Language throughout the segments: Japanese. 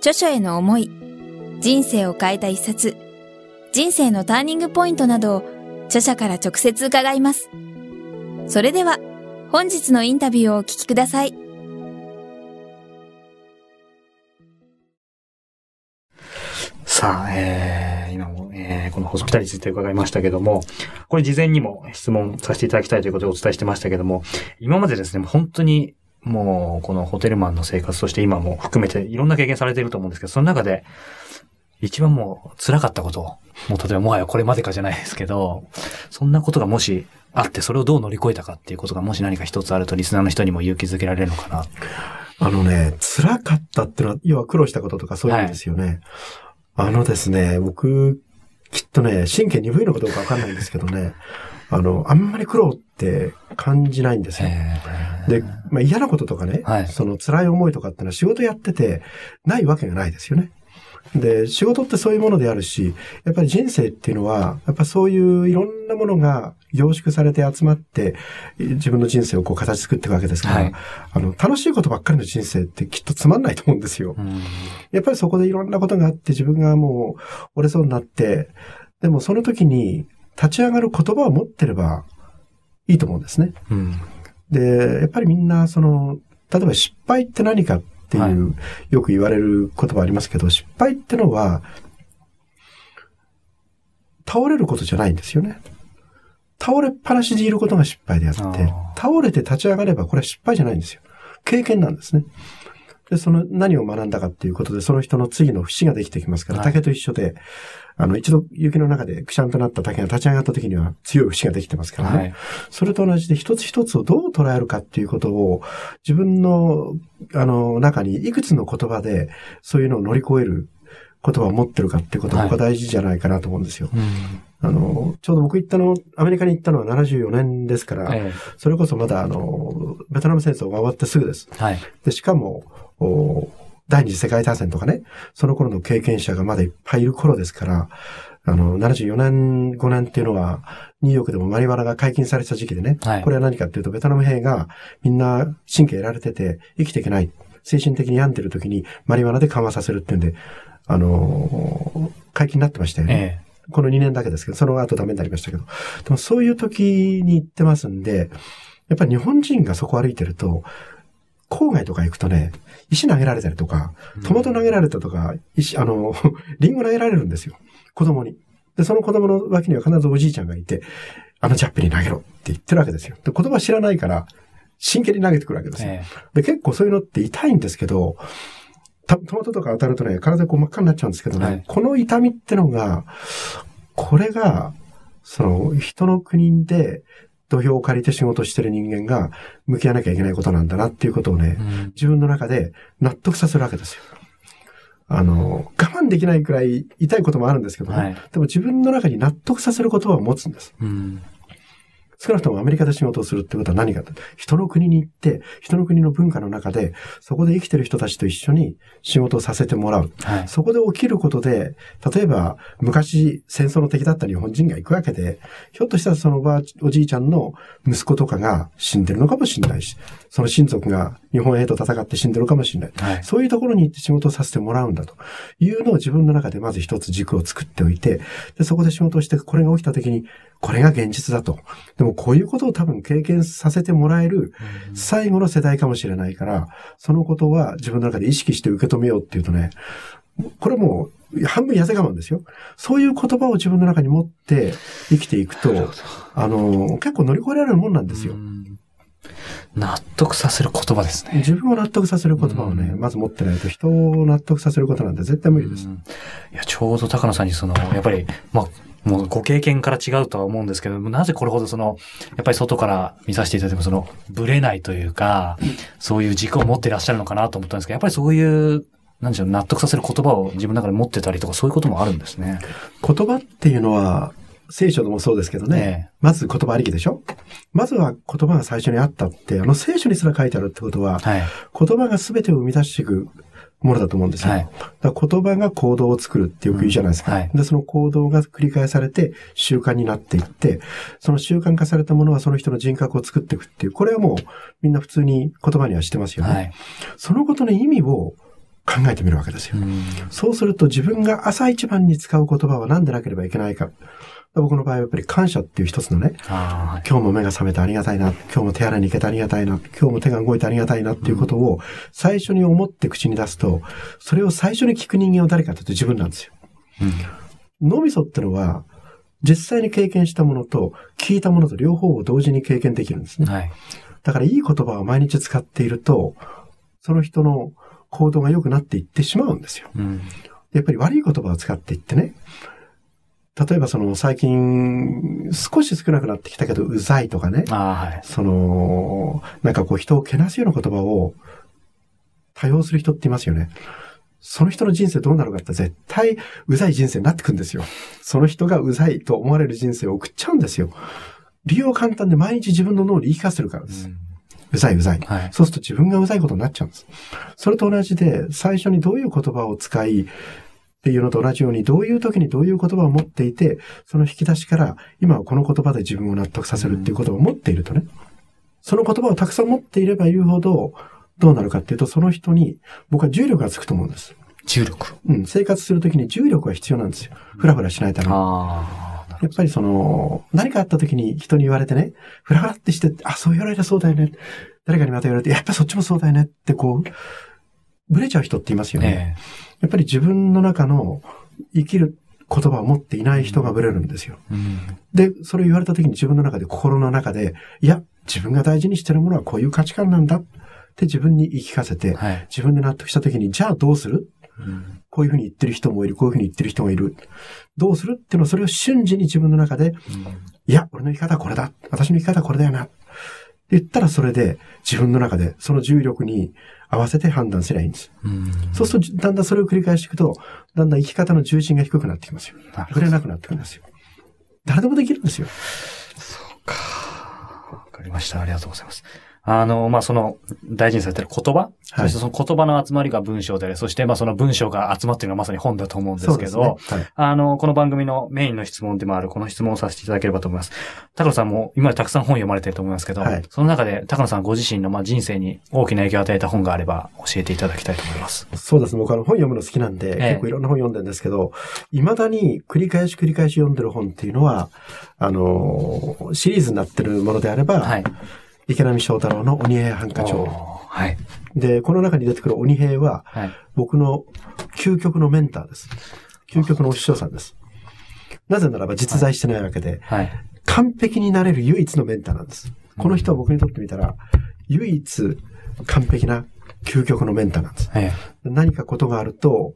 著書への思い、人生を変えた一冊、人生のターニングポイントなどを著者から直接伺います。それでは、本日のインタビューをお聞きください。さあ、えー、今も、えー、このホスピタリについて伺いましたけども、これ事前にも質問させていただきたいということでお伝えしてましたけども、今までですね、本当にもう、このホテルマンの生活として今も含めていろんな経験されていると思うんですけど、その中で、一番もう辛かったこと、もう例えばもはやこれまでかじゃないですけど、そんなことがもしあって、それをどう乗り越えたかっていうことがもし何か一つあるとリスナーの人にも勇気づけられるのかな。あのね、辛かったってのは、要は苦労したこととかそういうんですよね。はい、あのですね、僕、きっとね、神経鈍いのかどうかわかんないんですけどね、あの、あんまり苦労って感じないんですよ。で、まあ、嫌なこととかね、はい、その辛い思いとかってのは仕事やっててないわけがないですよね。で、仕事ってそういうものであるし、やっぱり人生っていうのは、やっぱそういういろんなものが凝縮されて集まって、自分の人生をこう形作っていくわけですから、はい、あの、楽しいことばっかりの人生ってきっとつまんないと思うんですよ。やっぱりそこでいろんなことがあって、自分がもう折れそうになって、でもその時に立ち上がる言葉を持ってればいいと思うんですね。うん、で、やっぱりみんなその、例えば失敗って何かっていう、はい、よく言われる言葉ありますけど、失敗ってのは、倒れることじゃないんですよね。倒れっぱなしでいることが失敗であって、倒れて立ち上がればこれは失敗じゃないんですよ。経験なんですね。で、その何を学んだかっていうことで、その人の次の節ができてきますから、はい、竹と一緒で、あの、一度雪の中でくしゃんとなった竹が立ち上がった時には強い節ができてますからね。はい、それと同じで一つ一つをどう捉えるかっていうことを、自分の、あの、中にいくつの言葉で、そういうのを乗り越える言葉を持ってるかっていうことが僕は大事じゃないかなと思うんですよ。はいあの、ちょうど僕行ったの、アメリカに行ったのは74年ですから、ええ、それこそまだあの、ベトナム戦争が終わってすぐです。はい、でしかも、第二次世界大戦とかね、その頃の経験者がまだいっぱいいる頃ですから、あの、74年、5年っていうのは、ニューヨークでもマリワナが解禁された時期でね、はい、これは何かっていうと、ベトナム兵がみんな神経得られてて、生きていけない。精神的に病んでる時にマリワナで緩和させるっていうんで、あの解禁になってましたよね。ええ、この2年だけですけど、その後ダメになりましたけど。でもそういう時に行ってますんで、やっぱり日本人がそこ歩いてると、郊外とか行くとね、石投げられたりとか、トマト投げられたとか、石、あの、リンゴ投げられるんですよ。子供に。で、その子供の脇には必ずおじいちゃんがいて、あのジャップに投げろって言ってるわけですよ。で、言葉知らないから、真剣に投げてくるわけですよ。えで、結構そういうのって痛いんですけど、トマトとか当たるとね、体こう真っ赤になっちゃうんですけどね、はい、この痛みってのが、これが、その、人の国で土俵を借りて仕事してる人間が向き合わなきゃいけないことなんだなっていうことをね、うん、自分の中で納得させるわけですよ。あの、我慢できないくらい痛いこともあるんですけどね。はい、でも自分の中に納得させる言葉を持つんです。うん少なくともアメリカで仕事をするってことは何か人の国に行って、人の国の文化の中で、そこで生きてる人たちと一緒に仕事をさせてもらう。はい、そこで起きることで、例えば昔戦争の敵だった日本人が行くわけで、ひょっとしたらそのおばおじいちゃんの息子とかが死んでるのかもしれないし、その親族が日本兵と戦って死んでるかもしれない。はい、そういうところに行って仕事をさせてもらうんだというのを自分の中でまず一つ軸を作っておいて、でそこで仕事をして、これが起きた時に、これが現実だと。でもこういうことを多分経験させてもらえる最後の世代かもしれないから、そのことは自分の中で意識して受け止めようっていうとね、これもう半分痩せ我慢ですよ。そういう言葉を自分の中に持って生きていくと、あの、結構乗り越えられるもんなんですよ。納得させる言葉ですね。自分を納得させる言葉をね、まず持ってないと人を納得させることなんて絶対無理です。いや、ちょうど高野さんにその、やっぱり、まあ、もうご経験から違うとは思うんですけど、なぜこれほどその、やっぱり外から見させていただいてもその、ぶれないというか、そういう軸を持っていらっしゃるのかなと思ったんですけど、やっぱりそういうなんでしょう、納得させる言葉を自分の中で持ってたりとか、そういうこともあるんですね。言葉っていうのは、聖書でもそうですけどね、ええまず言葉ありきでしょ？まずは言葉が最初にあったって、あの聖書にすら書いてあるってことは、はい。言葉が全てを生み出していくものだと思うんですよ。はい言葉が行動を作るってよく言うじゃないですか。うんはいで、その行動が繰り返されて習慣になっていって、その習慣化されたものはその人の人格を作っていくっていう、これはもうみんな普通に言葉にはしてますよね。はい。そのことの意味を考えてみるわけですよ。うんそうすると自分が朝一番に使う言葉は何でなければいけないか。僕の場合はやっぱり感謝っていう一つのね、あ今日も目が覚めてありがたいな、今日も手洗いに行けてありがたいな、今日も手が動いてありがたいなっていうことを最初に思って口に出すと、それを最初に聞く人間は誰かというと自分なんですよ。ーうん脳みそってのは、実際に経験したものと聞いたものと両方を同時に経験できるんですね。はい。だからいい言葉を毎日使っていると、その人の行動が良くなっていってしまうんですよ。うんやっぱり悪い言葉を使っていってね。例えばその最近少し少なくなってきたけどうざいとかね。はい。その、なんかこう人をけなすような言葉を多用する人っていますよね。その人の人生どうなるかって絶対うざい人生になってくんですよ。その人がうざいと思われる人生を送っちゃうんですよ。理由は簡単で毎日自分の脳に言い聞かせるからです。うざいうざい。はい。そうすると自分がうざいことになっちゃうんです。それと同じで、最初にどういう言葉を使い、っていうのと同じように、どういう時にどういう言葉を持っていて、その引き出しから、今はこの言葉で自分を納得させるっていうことを持っているとね、その言葉をたくさん持っていればいるほど、どうなるかっていうと、その人に、僕は重力がつくと思うんです。重力。うん、生活するときに重力が必要なんですよ。ふらふらしないために。やっぱりその、何かあった時に人に言われてね、ふらふらってして、あ、そう言われたそうだよね。誰かにまた言われて、やっぱそっちもそうだよねってこう、ブレちゃう人っていますよね。えやっぱり自分の中の生きる言葉を持っていない人がブレるんですよ。えうんで、それを言われた時に自分の中で、心の中で、いや、自分が大事にしてるものはこういう価値観なんだって自分に言い聞かせて、はい。自分で納得した時に、じゃあどうする？うんこういうふうに言ってる人もいる、こういうふうに言ってる人がいる。どうする？っていうのは、それを瞬時に自分の中で、いや、俺の生き方はこれだ。私の生き方はこれだよな。言ったらそれで自分の中でその重力に合わせて判断すればいいんです。うんそうするとだんだんそれを繰り返していくと、だんだん生き方の重心が低くなってきますよ。なるほどぶれなくなってくるんですよ。誰でもできるんですよ。わかりました。ありがとうございます。あの、まあ、その、大事にされてる言葉、そしてその言葉の集まりが文章であり、そして、まあ、その文章が集まっているのがまさに本だと思うんですけど、ね。はい。あの、この番組のメインの質問でもある、この質問をさせていただければと思います。高野さんも今たくさん本読まれてると思いますけど、はいその中で高野さんご自身のまあ人生に大きな影響を与えた本があれば教えていただきたいと思います。そうですね。僕あの本読むの好きなんで、ええ結構いろんな本読んでるんですけど、未だに繰り返し繰り返し読んでる本っていうのは、あのーシリーズになってるものであれば、はい。池波正太郎の鬼平犯科帳。はい。で、この中に出てくる鬼平は、はい。僕の究極のメンターです。究極のお師匠さんです。なぜならば実在してないわけで、はい。完璧になれる唯一のメンターなんです。この人は僕にとってみたら、唯一完璧な究極のメンターなんです。え何かことがあると、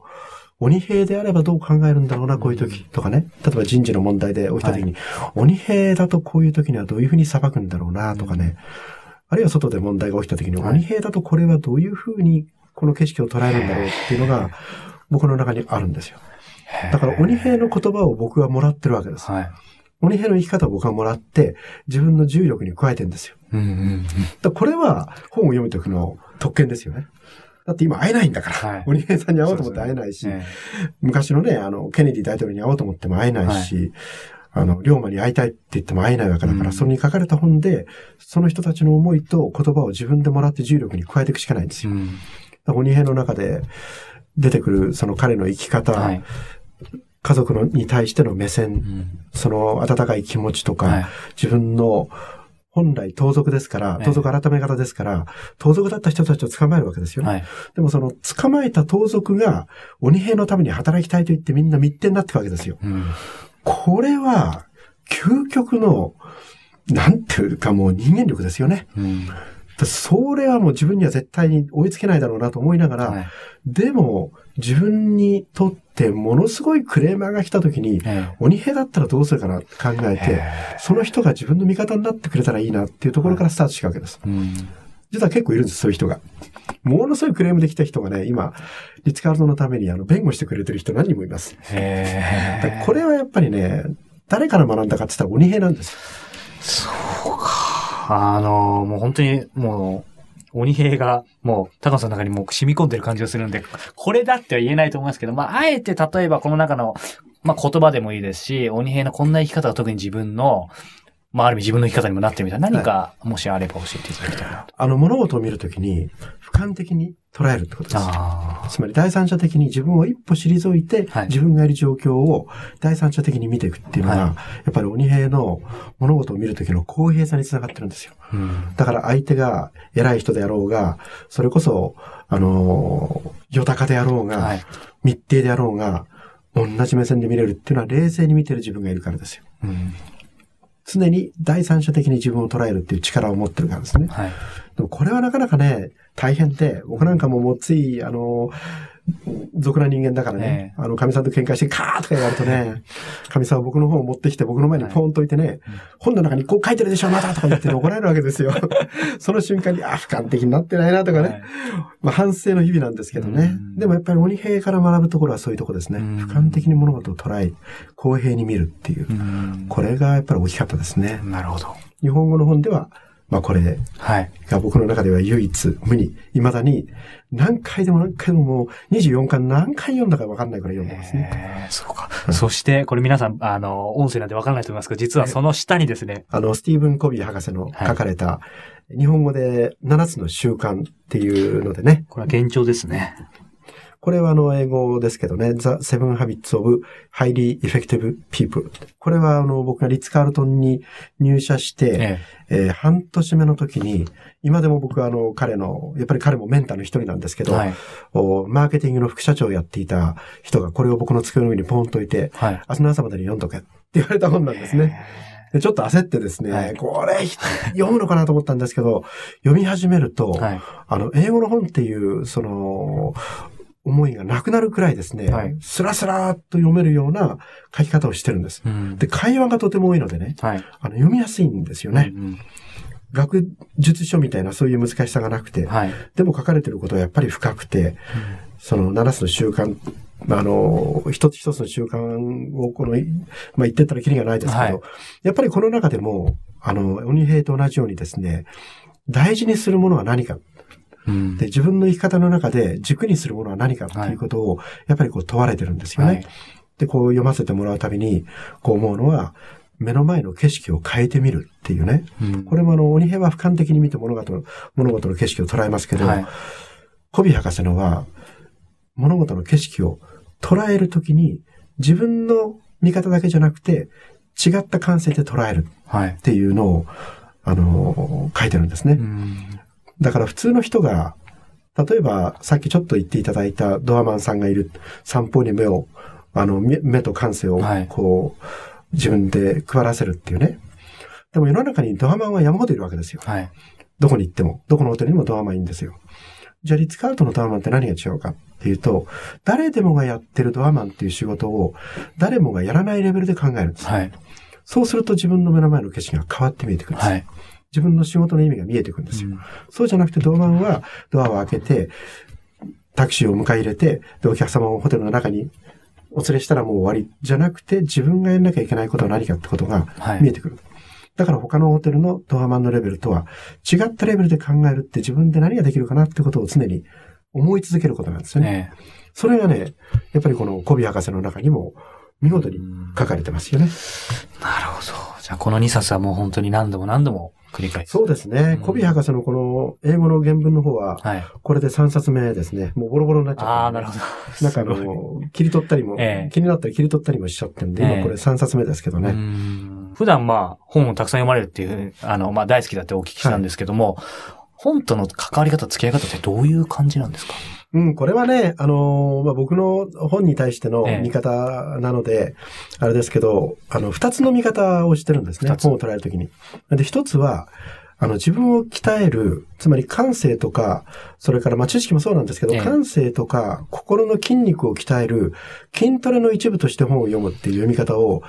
鬼兵であればどう考えるんだろうな、こういう時とかね。例えば人事の問題で起きた時に、鬼兵だとこういう時にはどういうふうに裁くんだろうな、とかね。あるいは外で問題が起きた時に、はい鬼兵だとこれはどういうふうにこの景色を捉えるんだろうっていうのが、僕の中にあるんですよ。えだから鬼兵の言葉を僕はもらってるわけです。はい。鬼兵の生き方を僕はもらって、自分の重力に加えてんですよ。うんうんこれは本を読む時の特権ですよね。だって今会えないんだから。はい鬼平さんに会おうと思って会えないし、え昔のね、あの、ケネディ大統領に会おうと思っても会えないし、あの、龍馬に会いたいって言っても会えないわけだから、うんそれに書かれた本で、その人たちの思いと言葉を自分でもらって重力に加えていくしかないんですよ。えうん鬼平の中で出てくる、その彼の生き方、はい。家族のに対しての目線、うんその温かい気持ちとか、はい。自分の本来盗賊ですから、ええ盗賊改め方ですから、盗賊だった人たちを捕まえるわけですよね。はい。でもその捕まえた盗賊が鬼兵のために働きたいと言ってみんな密偵になっていくわけですよ。うん。これは究極の、なんていうかもう人間力ですよね。うん。それはもう自分には絶対に追いつけないだろうなと思いながら、はい。でも自分にとってものすごいクレーマーが来た時に、え鬼兵だったらどうするかなって考ええて、その人が自分の味方になってくれたらいいなっていうところからスタートしたわけです。うん。実は結構いるんです、そういう人が。ものすごいクレームできた人がね、今、リッツ・カールトンのためにあの弁護してくれてる人何人もいます。これはやっぱりね、誰から学んだかって言ったら鬼平なんです。そうか。あの、もう本当に、もう、鬼兵が、もう、高野さんの中にもう染み込んでる感じがするんで、これだっては言えないと思いますけど、まあ、あえて例えばこの中の、まあ、言葉でもいいですし、鬼兵のこんな生き方が特に自分の、まあ、ある意味自分の生き方にもなってるみたいな、何か、もしあれば教えていただきたいなと。あの、物事を見るときに、俯瞰的に捉えるってことです。あつまり第三者的に自分を一歩退いて、はい自分がいる状況を第三者的に見ていくっていうのが、はいやっぱり鬼平の物事を見るときの公平さにつながってるんですよ。あ。うん。だから相手が偉い人であろうが、それこそ、あのー、ヨタカであろうが、はい。密偵であろうが、同じ目線で見れるっていうのは冷静に見てる自分がいるからですよ。うん。常に第三者的に自分を捉えるっていう力を持ってるからですね。はい。でもこれはなかなかね、大変で、僕なんかももうつい、あの、俗な人間だからね、あの、神さんと喧嘩してカーとか言われるとね、神さんは僕の本を持ってきて僕の前にポーンと置いてね、本の中にこう書いてるでしょ、またとか言って怒られるわけですよ。その瞬間に、あ、俯瞰的になってないなとかね、はいまあ反省の日々なんですけどねうん。でもやっぱり鬼平から学ぶところはそういうところですね。うん俯瞰的に物事を捉え、公平に見るっていうう。ん。これがやっぱり大きかったですね。なるほど。日本語の本では、まあこれはい。が僕の中では唯一無二、未だに何回でも何回でももう24巻何回読んだか分かんないくらい読んでますね。えーそうか。そして、これ皆さん、あの、音声なんでわからないと思いますけど、実はその下にですね、あの、スティーブン・コビー博士の書かれた、日本語で7つの習慣っていうのでね、これは現状ですね。これはあの英語ですけどね、The Seven Habits of Highly Effective People。これはあの僕がリッツ・カールトンに入社して、ええー半年目の時に、今でも僕はあの彼の、やっぱり彼もメンターの一人なんですけど、えはい。おマーケティングの副社長をやっていた人がこれを僕の机の上にポンと置いて、はい。明日の朝までに読んどけって言われた本なんですね。でちょっと焦ってですね、はいこれ読むのかなと思ったんですけど、読み始めると、はい。あの、英語の本っていう、その、思いがなくなるくらいですね、はいスラスラーっと読めるような書き方をしてるんです。うん。で、会話がとても多いのでね、はい。あの読みやすいんですよね。うん学術書みたいなそういう難しさがなくて、はい。でも書かれてることはやっぱり深くて、その7つの習慣、あの、一つ一つの習慣をこの、まあ、言ってったらキリがないですけど、はいやっぱりこの中でも、あの、鬼平と同じようにですね、大事にするものは何か。うんで、自分の生き方の中で軸にするものは何かっていうことを、やっぱりこう問われてるんですよね。はい。で、こう読ませてもらうたびに、こう思うのは、目の前の景色を変えてみるっていうね。うんこれもあの、鬼平は俯瞰的に見て物事の、物事の景色を捉えますけど、はい。コビ博士のは、物事の景色を捉えるときに、自分の見方だけじゃなくて、違った感性で捉えるはいっ。ていうのを、あの、書いてるんですね。うんだから普通の人が、例えばさっきちょっと言っていただいたドアマンさんがいる散歩に目を、あの、目目と感性をはいこう、自分で配らせるっていうね。でも世の中にドアマンは山ほどいるわけですよ。はい。どこに行っても、どこのホテルにもドアマンいいんですよ。じゃあリッツ・カールトンのドアマンって何が違うかっていうと、誰でもがやってるドアマンっていう仕事を、誰もがやらないレベルで考えるんです。はい。そうすると自分の目の前の景色が変わって見えてくるんです。はい。自分の仕事の意味が見えてくるんですよ。そうじゃなくて、ドアマンはドアを開けて、タクシーを迎え入れて、で、お客様をホテルの中にお連れしたらもう終わりじゃなくて、自分がやんなきゃいけないことは何かってことがはい。見えてくる。だから他のホテルのドアマンのレベルとは違ったレベルで考えるって自分で何ができるかなってことを常に思い続けることなんですよね。ねそれがね、やっぱりこのコビ博士の中にも見事に書かれてますよね。なるほど。じゃあこの2冊はもう本当に何度も何度も繰り返す。そうですね。うんコビ博士のこの英語の原文の方は、はい。これで3冊目ですね。もうボロボロになっちゃった。ああ、なるほど。なんかあの、切り取ったりも、ええ気になったり切り取ったりもしちゃってるんで、ええ今これ3冊目ですけどうね。ん普段まあ本をたくさん読まれるっていう、あの、まあ大好きだってお聞きしたんですけども、本との関わり方、付き合い方ってどういう感じなんですか？うん、これはね、あのーまあ、僕の本に対してのええ見方なので、あれですけど、あの、二つの見方をしてるんですね。本を捉えるときに。で、一つは、あの、自分を鍛える、つまり感性とか、それからまあ知識もそうなんですけど、ええ感性とか心の筋肉を鍛える筋トレの一部として本を読むっていう読み方を、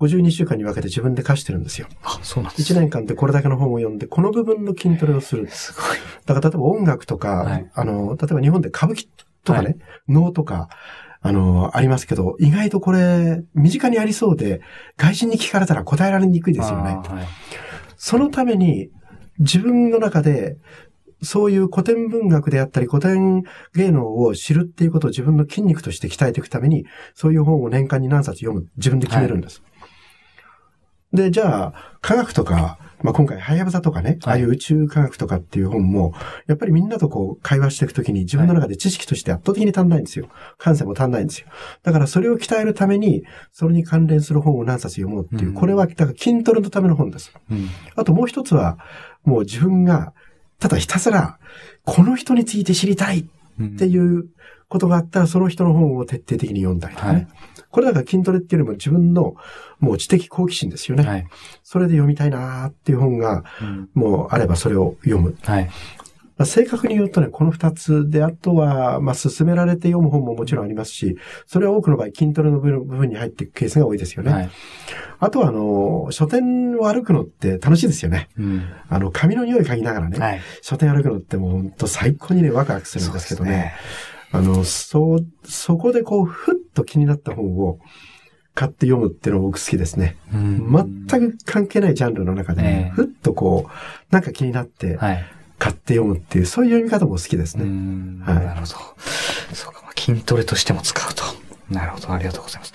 52週間に分けて自分で課してるんですよ。あ、そうなんです1年間でこれだけの本を読んで、この部分の筋トレをする。すごい。だから例えば音楽とか、はいあの、例えば日本で歌舞伎とかね、はい能とか、あの、ありますけど、意外とこれ、身近にありそうで、外人に聞かれたら答えられにくいですよね。はい。そのために、自分の中で、そういう古典文学であったり、古典芸能を知るっていうことを自分の筋肉として鍛えていくために、そういう本を年間に何冊読む、自分で決めるんです。で、じゃあ、科学とか、まあ、今回、ハヤブサとかね、ああいう宇宙科学とかっていう本も、やっぱりみんなとこう、会話していくときに自分の中で知識として圧倒的に足んないんですよ。感性も足んないんですよ。だからそれを鍛えるために、それに関連する本を何冊読もうっていう、うんこれは、だから筋トレのための本です。うん。あともう一つは、もう自分が、ただひたすら、この人について知りたいっっていうことがあったら、その人の本を徹底的に読んだりとかね。はいこれだから筋トレっていうよりも自分のもう知的好奇心ですよね。はい。それで読みたいなーっていう本が、うんもうあればそれを読む。はい。まあ正確に言うとね、この二つで、あとは、まあ、進められて読む本ももちろんありますし、それは多くの場合、筋トレの部分部分に入っていくケースが多いですよね。はい。あとは、あの、書店を歩くのって楽しいですよね。うん。あの、紙の匂い嗅ぎながらね、はい。書店歩くのってもう本当最高にね、ワクワクするんですけどね。あの、そう、そこでこう、ふっと気になった本を買って読むっていうのが僕好きですね。うん全く関係ないジャンルの中でね、ええふっとこう、なんか気になってはい。買って読むっていう、そういう読み方も好きですうね。ん。はいなるほど。そうか。まあ筋トレとしても使うと。なるほど。ありがとうございます。